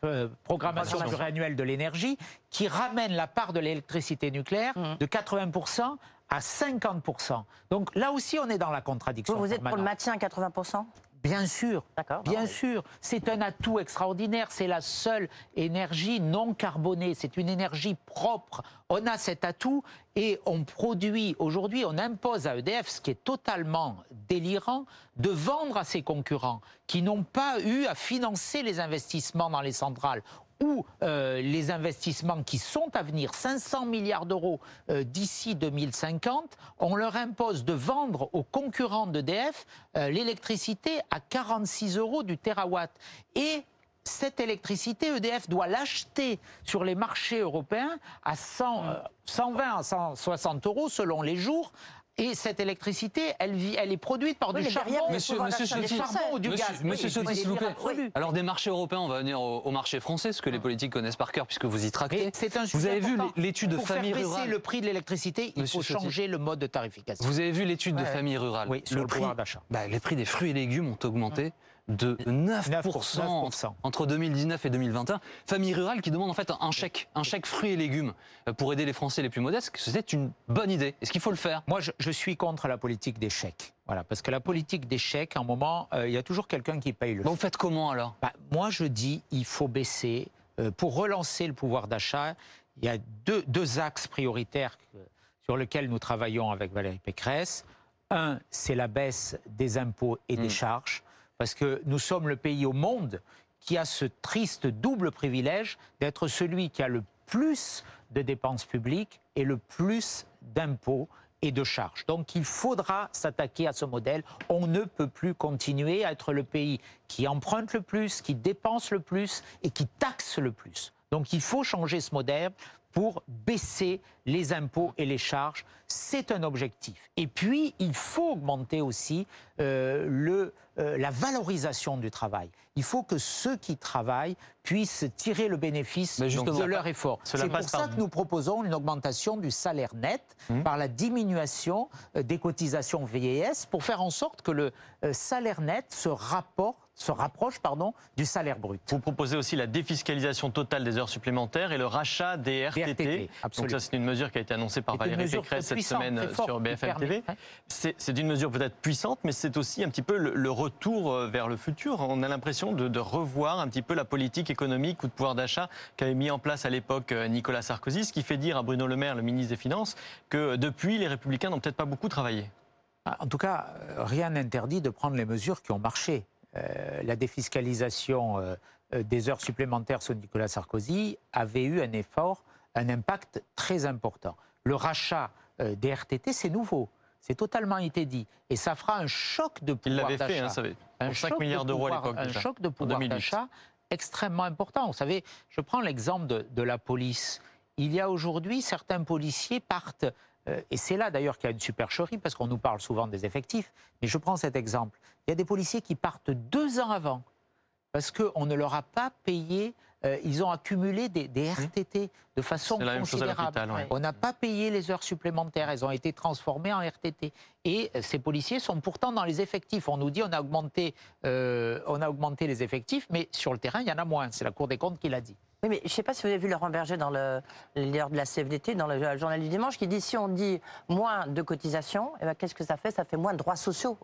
programmation Programmation. pluriannuelle de l'énergie, qui ramène la part de l'électricité nucléaire Mhm. de 80% à 50%. Donc là aussi, on est dans la contradiction. Vous, vous êtes pour le maintien à 80% Bien sûr. D'accord. Bien Non, sûr, c'est un atout extraordinaire. C'est la seule énergie non carbonée. C'est une énergie propre. On a cet atout et on produit aujourd'hui, on impose à EDF, ce qui est totalement délirant, de vendre à ses concurrents qui n'ont pas eu à financer les investissements dans les centrales ou euh, les investissements qui sont à venir, 500 milliards d'euros euh, d'ici 2050, on leur impose de vendre aux concurrents d'EDF euh, l'électricité à 46 euros du terawatt. Et cette électricité, EDF doit l'acheter sur les marchés européens à 100, euh, 120 à 160 euros selon les jours. Et cette électricité, elle, vit- elle est produite par Oui, du charbon, Monsieur- charbon ou du Monsieur- gaz. Monsieur Oui, s'il vous plaît. Alors des marchés européens, on va venir au, au marché français, ce que les politiques connaissent par cœur puisque vous y tractez. Un Vous avez vu l'étude de Pour famille faire baisser rurale le prix de l'électricité, il Monsieur faut changer le mode de tarification. Vous avez vu l'étude de famille rurale. Oui, sur le prix, d'achat. bah, les prix des fruits et légumes ont augmenté de 9%, 9%. entre 2019 et 2021. Famille rurale qui demande en fait un chèque, un chèque fruits et légumes euh, pour aider les Français les plus modestes. C'était une bonne idée. Est-ce qu'il faut le faire? Moi, je, je suis contre la politique des chèques. Voilà, parce que la politique des chèques, à un moment, euh, il y a toujours quelqu'un qui paye le Bon, chèque. Vous faites comment alors? Bah, moi, je dis, il faut baisser. euh, pour relancer le pouvoir d'achat, il y a deux, deux axes prioritaires sur lesquels nous travaillons avec Valérie Pécresse. Un, c'est la baisse des impôts et des Mm. charges, parce que nous sommes le pays au monde qui a ce triste double privilège d'être celui qui a le plus de dépenses publiques et le plus d'impôts et de charges. Donc il faudra s'attaquer à ce modèle. On ne peut plus continuer à être le pays qui emprunte le plus, qui dépense le plus et qui taxe le plus. Donc il faut changer ce modèle pour baisser les impôts et les charges. C'est un objectif. Et puis, il faut augmenter aussi euh, le, euh, la valorisation du travail. Il faut que ceux qui travaillent puissent tirer le bénéfice de leur effort. C'est pour ça que nous proposons une augmentation du salaire net mmh. par la diminution euh, des cotisations vieillesse pour faire en sorte que le salaire net se rapporte se rapproche pardon, du salaire brut. Vous proposez aussi la défiscalisation totale des heures supplémentaires et le rachat des RTT. Donc ça, c'est une mesure qui a été annoncée par Valérie Pécresse cette semaine sur BFM TV. C'est une mesure peut-être puissante, mais c'est aussi un petit peu le, retour euh, vers le futur. On a l'impression de, revoir un petit peu la politique économique ou de pouvoir d'achat qu'avait mis en place à l'époque euh, Nicolas Sarkozy, ce qui fait dire à Bruno Le Maire, le ministre des Finances, que depuis, les Républicains n'ont peut-être pas beaucoup travaillé. En tout cas, euh, rien n'interdit de prendre les mesures qui ont marché. Euh, la défiscalisation euh, euh, des heures supplémentaires sous Nicolas Sarkozy avait eu un effort, un impact très important. Le rachat des RTT, c'est nouveau. C'est totalement été dit. Et ça fera un choc de pouvoir d'achat. Il l'avait fait, hein, un 5 milliards d'euros à l'époque. Un choc de pouvoir d'achat extrêmement important. Vous savez, je prends l'exemple de, de, la police. Il y a aujourd'hui, certains policiers partent et c'est là d'ailleurs qu'il y a une supercherie, parce qu'on nous parle souvent des effectifs. Mais je prends cet exemple. Il y a des policiers qui partent deux ans avant, parce qu'on ne leur a pas payé, euh, ils ont accumulé des, mmh. RTT de façon considérable. On n'a pas payé les heures supplémentaires, elles ont été transformées en RTT. Et euh, ces policiers sont pourtant dans les effectifs. On nous dit on a augmenté, on a augmenté les effectifs, mais sur le terrain, il y en a moins. C'est la Cour des comptes qui l'a dit. Oui, mais je ne sais pas si vous avez vu Laurent Berger dans le leader de la CFDT, dans le journal du dimanche, qui dit si on dit moins de cotisations, eh ben, qu'est-ce que ça fait? Ça fait moins de droits sociaux,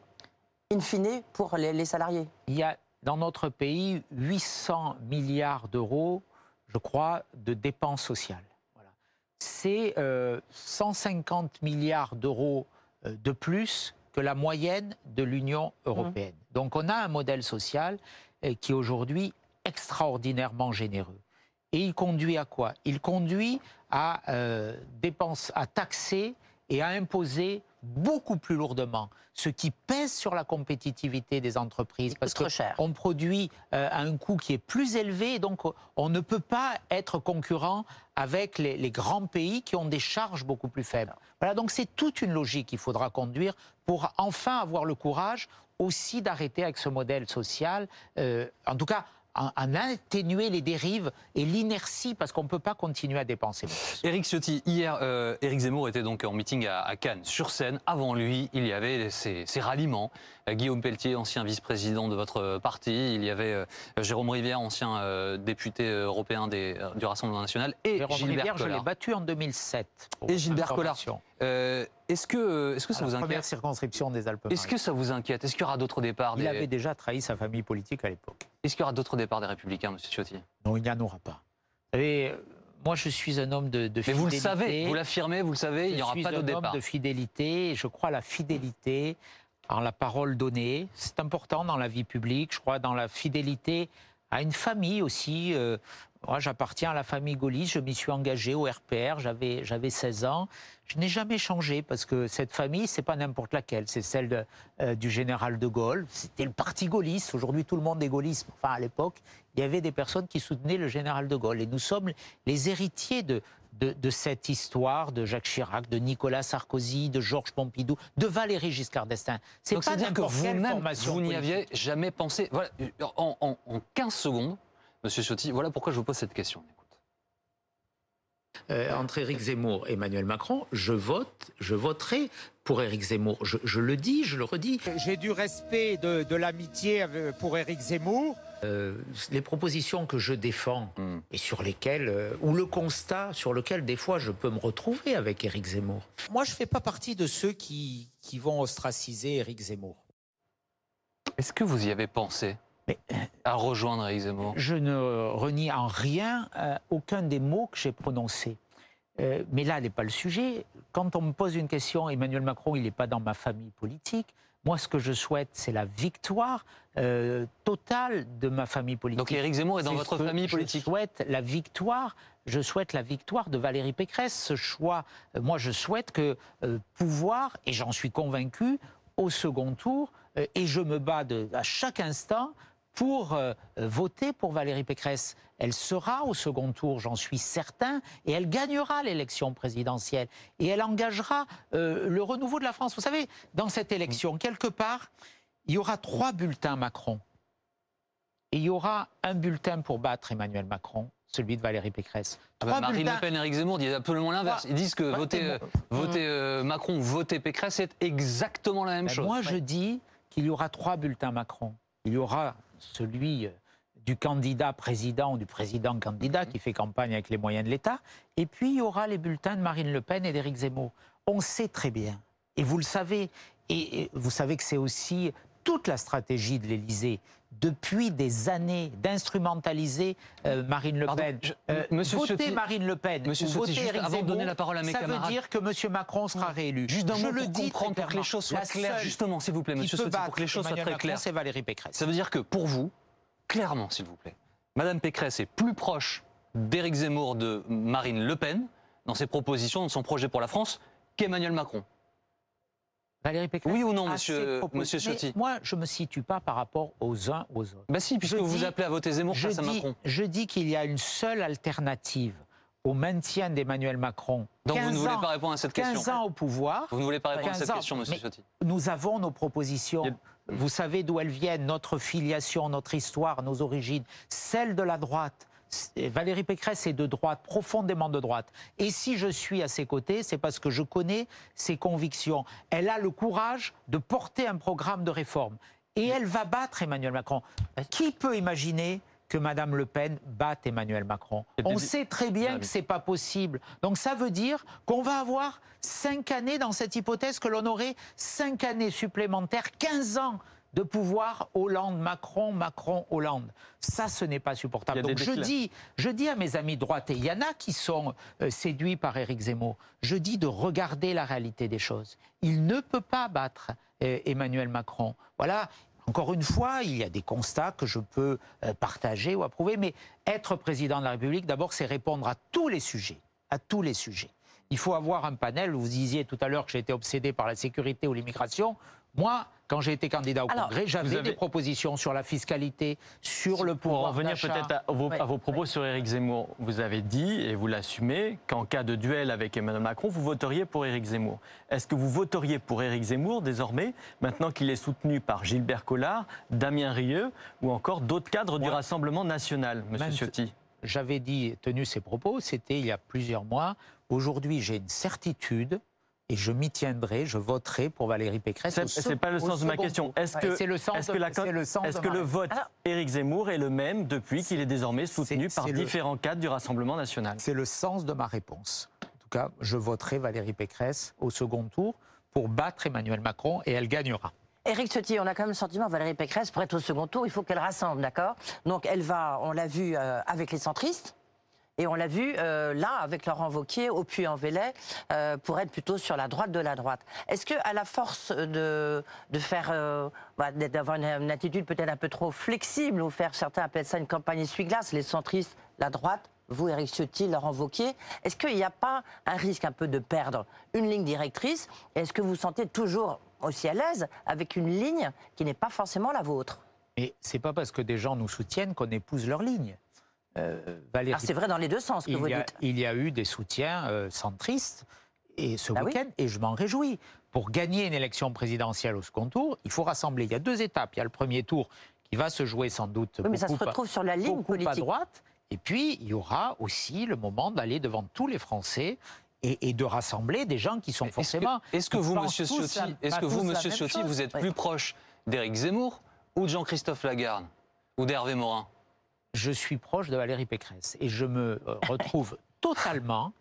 in fine, pour les, salariés. Il y a dans notre pays 800 milliards d'euros, je crois, de dépenses sociales. C'est 150 euh, milliards d'euros euh, de plus que la moyenne de l'Union européenne. Mmh. Donc on a un modèle social euh, qui est aujourd'hui extraordinairement généreux. Et il conduit à quoi? Il conduit à, euh, à taxer et à imposer beaucoup plus lourdement, ce qui pèse sur la compétitivité des entreprises. Parce qu'on produit euh, à un coût qui est plus élevé, donc on ne peut pas être concurrent avec les, les grands pays qui ont des charges beaucoup plus faibles. Voilà, donc c'est toute une logique qu'il faudra conduire pour enfin avoir le courage aussi d'arrêter avec ce modèle social. Euh, en tout cas, en, atténuer les dérives et l'inertie, parce qu'on ne peut pas continuer à dépenser. Éric Ciotti, hier, euh, Éric Zemmour était donc en meeting à, Cannes, sur scène. Avant lui, il y avait ces, ralliements. Euh, Guillaume Pelletier, ancien vice-président de votre parti. Il y avait euh, Jérôme Rivière, ancien député européen des, du Rassemblement national. Et Jérôme Gilbert Rivière, je l'ai battu en 2007. Et Gilbert Collard. Est-ce que, est-ce que ça vous inquiète Première circonscription des Alpes. Est-ce que ça vous inquiète? Est-ce qu'il y aura d'autres départs Il avait déjà trahi sa famille politique à l'époque. Est-ce qu'il y aura d'autres départs des Républicains, M. Ciotti? Non, il n'y en aura pas. Vous savez, moi, je suis un homme de, de fidélité. Mais vous le savez, vous l'affirmez, vous le savez, il n'y aura pas de départ. Je suis un homme de fidélité, et je crois à la fidélité, en la parole donnée. C'est important dans la vie publique, je crois dans la fidélité à une famille aussi. Euh, moi, j'appartiens à la famille Gaulliste, je m'y suis engagé au RPR, j'avais, j'avais 16 ans. Je n'ai jamais changé parce que cette famille, c'est pas n'importe laquelle, c'est celle euh, du général de Gaulle. C'était le parti gaulliste. Aujourd'hui, tout le monde est gaulliste. Enfin, à l'époque, il y avait des personnes qui soutenaient le général de Gaulle. Et nous sommes les héritiers de, de, cette histoire de Jacques Chirac, de Nicolas Sarkozy, de Georges Pompidou, de Valéry Giscard d'Estaing. C'est pas dire que vous-même, vous n'y aviez jamais pensé. Voilà, en, en, en 15 secondes, Monsieur Ciotti, voilà pourquoi je vous pose cette question. Euh, entre Éric Zemmour et Emmanuel Macron, je vote, je voterai pour Éric Zemmour. Je, le dis, je le redis. J'ai du respect, de, l'amitié pour Éric Zemmour. Euh, les propositions que je défends hmm. et sur lesquelles, euh, ou le constat sur lequel des fois je peux me retrouver avec Éric Zemmour. Moi, je ne fais pas partie de ceux qui, qui vont ostraciser Éric Zemmour. Est-ce que vous y avez pensé? Mais, à rejoindre Éric Zemmour Je ne renie en rien euh, aucun des mots que j'ai prononcés. Euh, mais là n'est pas le sujet. Quand on me pose une question, Emmanuel Macron, il n'est pas dans ma famille politique. Moi, ce que je souhaite, c'est la victoire euh, totale de ma famille politique. Donc Éric Zemmour est dans votre famille politique Je souhaite la victoire. Je souhaite la victoire de Valérie Pécresse. Ce choix, euh, moi, je souhaite que euh, pouvoir, et j'en suis convaincu, au second tour, euh, et je me bats de- à chaque instant pour euh, voter pour Valérie Pécresse. Elle sera au second tour, j'en suis certain, et elle gagnera l'élection présidentielle. Et elle engagera euh, le renouveau de la France. Vous savez, dans cette élection, quelque part, il y aura trois bulletins Macron. Et il y aura un bulletin pour battre Emmanuel Macron, celui de Valérie Pécresse. Ah bah, Marine. Le Pen et Éric Zemmour disent absolument l'inverse. Ils disent que voter, euh, bon. voter euh, Macron ou voter Pécresse, c'est exactement la même Ben, chose. Moi, je dis qu'il y aura trois bulletins Macron. Il y aura celui euh, du candidat président ou du président candidat qui fait campagne avec les moyens de l'État. Et puis, il y aura les bulletins de Marine Le Pen et d'Éric Zemmour. On sait très bien, et vous le savez, et vous savez que c'est aussi toute la stratégie de l'Élysée depuis des années d'instrumentaliser euh, Marine Le Pardon, Pen. je- Euh, Monsieur voter Marine Le Pen Monsieur Ciotti, voter Éric avant de Zemmour, donner la parole à mes ça camarades. veut dire que M. Macron sera réélu. Juste d'un Je mot le pour dis comprendre, pour que les choses soient La claires, justement, s'il vous plaît, monsieur Ciotti, pour que les choses soient très Macron, claires. C'est Valérie Pécresse. Ça veut dire que pour vous, clairement, s'il vous plaît, Madame Pécresse est plus proche d'Éric Zemmour, de Marine Le Pen, dans ses propositions, dans son projet pour la France, qu'Emmanuel Macron. Valérie Pécresse Oui ou non, monsieur- propos- monsieur Ciotti Moi, je ne me situe pas par rapport aux uns aux autres. Bah si, puisque Je vous dis- appelez à voter Zemmour Je face à Macron. je dis qu'il y a une seule alternative au maintien d'Emmanuel Macron. Donc vous 15 ne voulez ans- pas répondre à cette 15 question ans au pouvoir. Vous ne voulez pas répondre à 15 cette ans, question, monsieur Ciotti Nous avons nos propositions. Vous savez d'où elles viennent, notre filiation, notre histoire, nos origines, celle de la droite. Valérie Pécresse est de droite, profondément de droite. Et si je suis à ses côtés, c'est parce que je connais ses convictions. Elle a le courage de porter un programme de réforme. Et elle va battre Emmanuel Macron. Qui peut imaginer que Madame Le Pen batte Emmanuel Macron? On sait très bien que c'est pas possible. Donc ça veut dire qu'on va avoir cinq années dans cette hypothèse que l'on aurait cinq années supplémentaires, 15 ans de pouvoir Hollande-Macron, Macron-Hollande. Ça, ce n'est pas supportable. Donc je dis, je dis à mes amis de droite, et il y en a qui sont euh, séduits par Éric Zemmour, je dis de regarder la réalité des choses. Il ne peut pas battre euh, Emmanuel Macron. Voilà. Encore une fois, il y a des constats que je peux euh, partager ou approuver, mais être président de la République, d'abord, c'est répondre à tous les sujets, à tous les sujets. Il faut avoir un panel. Vous disiez tout à l'heure que j'ai été obsédé par la sécurité ou l'immigration. Moi, quand j'ai été candidat au Alors, Congrès, j'avais avez- des propositions sur la fiscalité, sur le Pour pouvoir en revenir peut-être à vos, Ouais. à vos propos sur Éric Zemmour, vous avez dit, et vous l'assumez, qu'en cas de duel avec Emmanuel Macron, vous voteriez pour Éric Zemmour. Est-ce que vous voteriez pour Éric Zemmour désormais, maintenant qu'il est soutenu par Gilbert Collard, Damien Rieu ou encore d'autres cadres du Rassemblement national, Monsieur Ciotti? J'avais dit, tenu ces propos, c'était il y a plusieurs mois. Aujourd'hui, j'ai une certitude et je m'y tiendrai, je voterai pour Valérie Pécresse. C'est sec- pas le sens de ma question. Est-ce que, c'est le sens que, la- c'est le sens est-ce de que le vote Éric Zemmour est le même depuis qu'il est désormais soutenu par le- différents cadres du Rassemblement national? C'est le sens de ma réponse. En tout cas, je voterai Valérie Pécresse au second tour pour battre Emmanuel Macron et elle gagnera. Éric Ciotti, on a quand même le sentiment, Valérie Pécresse, pour être au second tour, il faut qu'elle rassemble, d'accord? Donc elle va, on l'a vu euh, avec les centristes, et on l'a vu euh, là avec Laurent Wauquiez au Puy-en-Velay, euh, pour être plutôt sur la droite de la droite. Est-ce que à la force de, de faire, euh, bah, d'avoir une, attitude peut-être un peu trop flexible, ou faire certains appellent ça une campagne essuie-glace, les centristes, la droite, vous, Éric Ciotti, Laurent Wauquiez, est-ce qu'il n'y a pas un risque un peu de perdre une ligne directrice? Est-ce que vous vous sentez toujours aussi à l'aise avec une ligne qui n'est pas forcément la vôtre? Mais c'est pas parce que des gens nous soutiennent qu'on épouse leur ligne. Euh, Valérie Alors c'est vrai dans les deux sens que il vous y, a, dites. il y a eu des soutiens euh, centristes et ce Ah oui. week-end, et je m'en réjouis. Pour gagner une élection présidentielle au second tour, il faut rassembler. Il y a deux étapes. Il y a le premier tour qui va se jouer sans doute Oui, mais ça se beaucoup retrouve sur la ligne beaucoup à politique. droite. Et puis, il y aura aussi le moment d'aller devant tous les Français et, et de rassembler des gens qui sont Est-ce que, forcément. est-ce que vous, monsieur Ciotti, est-ce que vous, monsieur Ciotti, chose vous êtes Oui. plus proche d'Éric Zemmour ou de Jean-Christophe Lagarde ou d'Hervé Morin? Je suis proche de Valérie Pécresse et je me euh, retrouve totalement.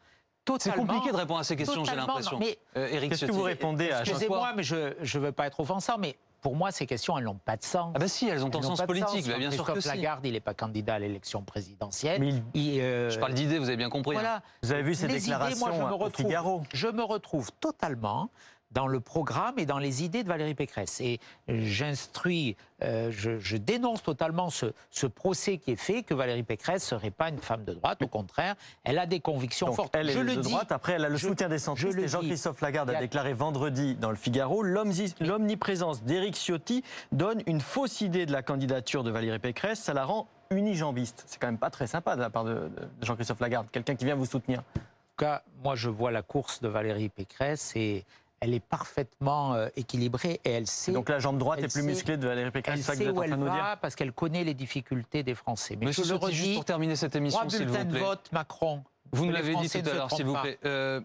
C'est compliqué de répondre à ces questions, j'ai l'impression. mais- Euh, Éric Qu'est-ce que vous répondez à chaque Excusez-moi, mais je ne veux pas être offensant, mais pour moi, ces questions, elles n'ont pas de sens. Ah bah si, elles ont un Elles sens politique, sens. bah bien sûr que si. Lagarde, il n'est pas candidat à l'élection présidentielle. Mais il- Il, euh, Je parle d'idées, vous avez bien compris. hein. Voilà. Vous avez vu ces Les idées, déclarations moi, je me au retrouve, Figaro Je me retrouve totalement dans le programme et dans les idées de Valérie Pécresse. Et j'instruis, euh, je, je dénonce totalement ce, ce procès qui est fait que Valérie Pécresse serait pas une femme de droite. Au contraire, elle a des convictions Donc, fortes. elle est je le de dis. droite. Après, elle a le Je- soutien des centristes. Et. Jean-Christophe Lagarde a a- déclaré vendredi dans le Figaro l'omniprésence d'Éric Ciotti donne une fausse idée de la candidature de Valérie Pécresse. Ça la rend unijambiste. C'est quand même pas très sympa de la part de- de Jean-Christophe Lagarde, quelqu'un qui vient vous soutenir. En tout cas, moi, je vois la course de Valérie Pécresse et elle est parfaitement euh, équilibrée et elle sait. Donc la jambe droite est plus sait- musclée de Valérie Pécresse, Elle c'est ça que vous sait êtes où en elle train de nous dire va parce qu'elle connaît les difficultés des Français. Mais Monsieur je le Ciotti, juste redis, pour terminer cette émission, s'il vous bulletins de plaît. vote Macron. Vous nous l'avez dit tout à l'heure, s'il vous plaît. Euh,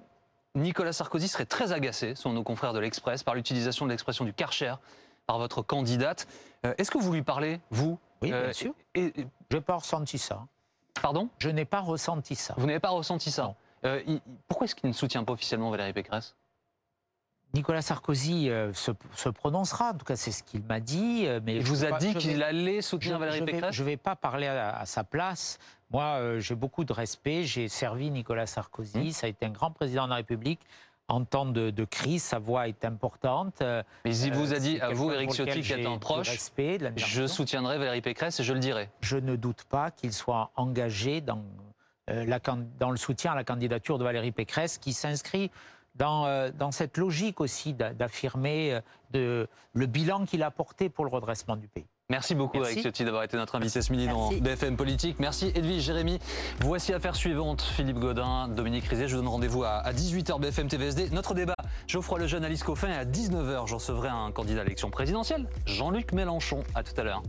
Nicolas Sarkozy serait très agacé, sont nos confrères de l'Express, par l'utilisation de l'expression du Karcher par votre candidate. Euh, Est-ce que vous lui parlez, vous? Oui, Euh, bien sûr. et- et- Je n'ai pas ressenti ça. Pardon? Je n'ai pas ressenti ça. Vous n'avez pas ressenti ça? Euh, il- Pourquoi est-ce qu'il ne soutient pas officiellement Valérie Pécresse? Nicolas Sarkozy euh, se, se prononcera, en tout cas c'est ce qu'il m'a dit. euh, Mais Il vous a pas- dit qu'il allait soutenir je, Valérie je vais, Pécresse je vais pas parler à, à sa place. Moi, euh, j'ai beaucoup de respect. J'ai servi Nicolas Sarkozy. Mmh. Ça a été un grand président de la République. En temps de, de crise, sa voix est importante. Mais il vous a dit, à vous, Éric Ciotti, qui est j'ai un proche, respect, de je soutiendrai Valérie Pécresse et je le dirai. je ne doute pas qu'il soit engagé dans, la dans le soutien à la candidature de Valérie Pécresse, qui s'inscrit dans, euh, dans cette logique aussi d'a- d'affirmer euh, le bilan qu'il a apporté pour le redressement du pays. Merci beaucoup, Merci. Eric Ciotti, d'avoir été notre invité ce midi dans Merci. BFM Politique. Merci, Edwige, Jérémy. Voici affaire suivante. Philippe Godin, Dominique Rizet. Je vous donne rendez-vous à, 18h BFM TVSD. Notre débat, Geoffroy Lejeune, Alice Coffin. Et à 19h, je recevrai un candidat à l'élection présidentielle, Jean-Luc Mélenchon. À tout à l'heure.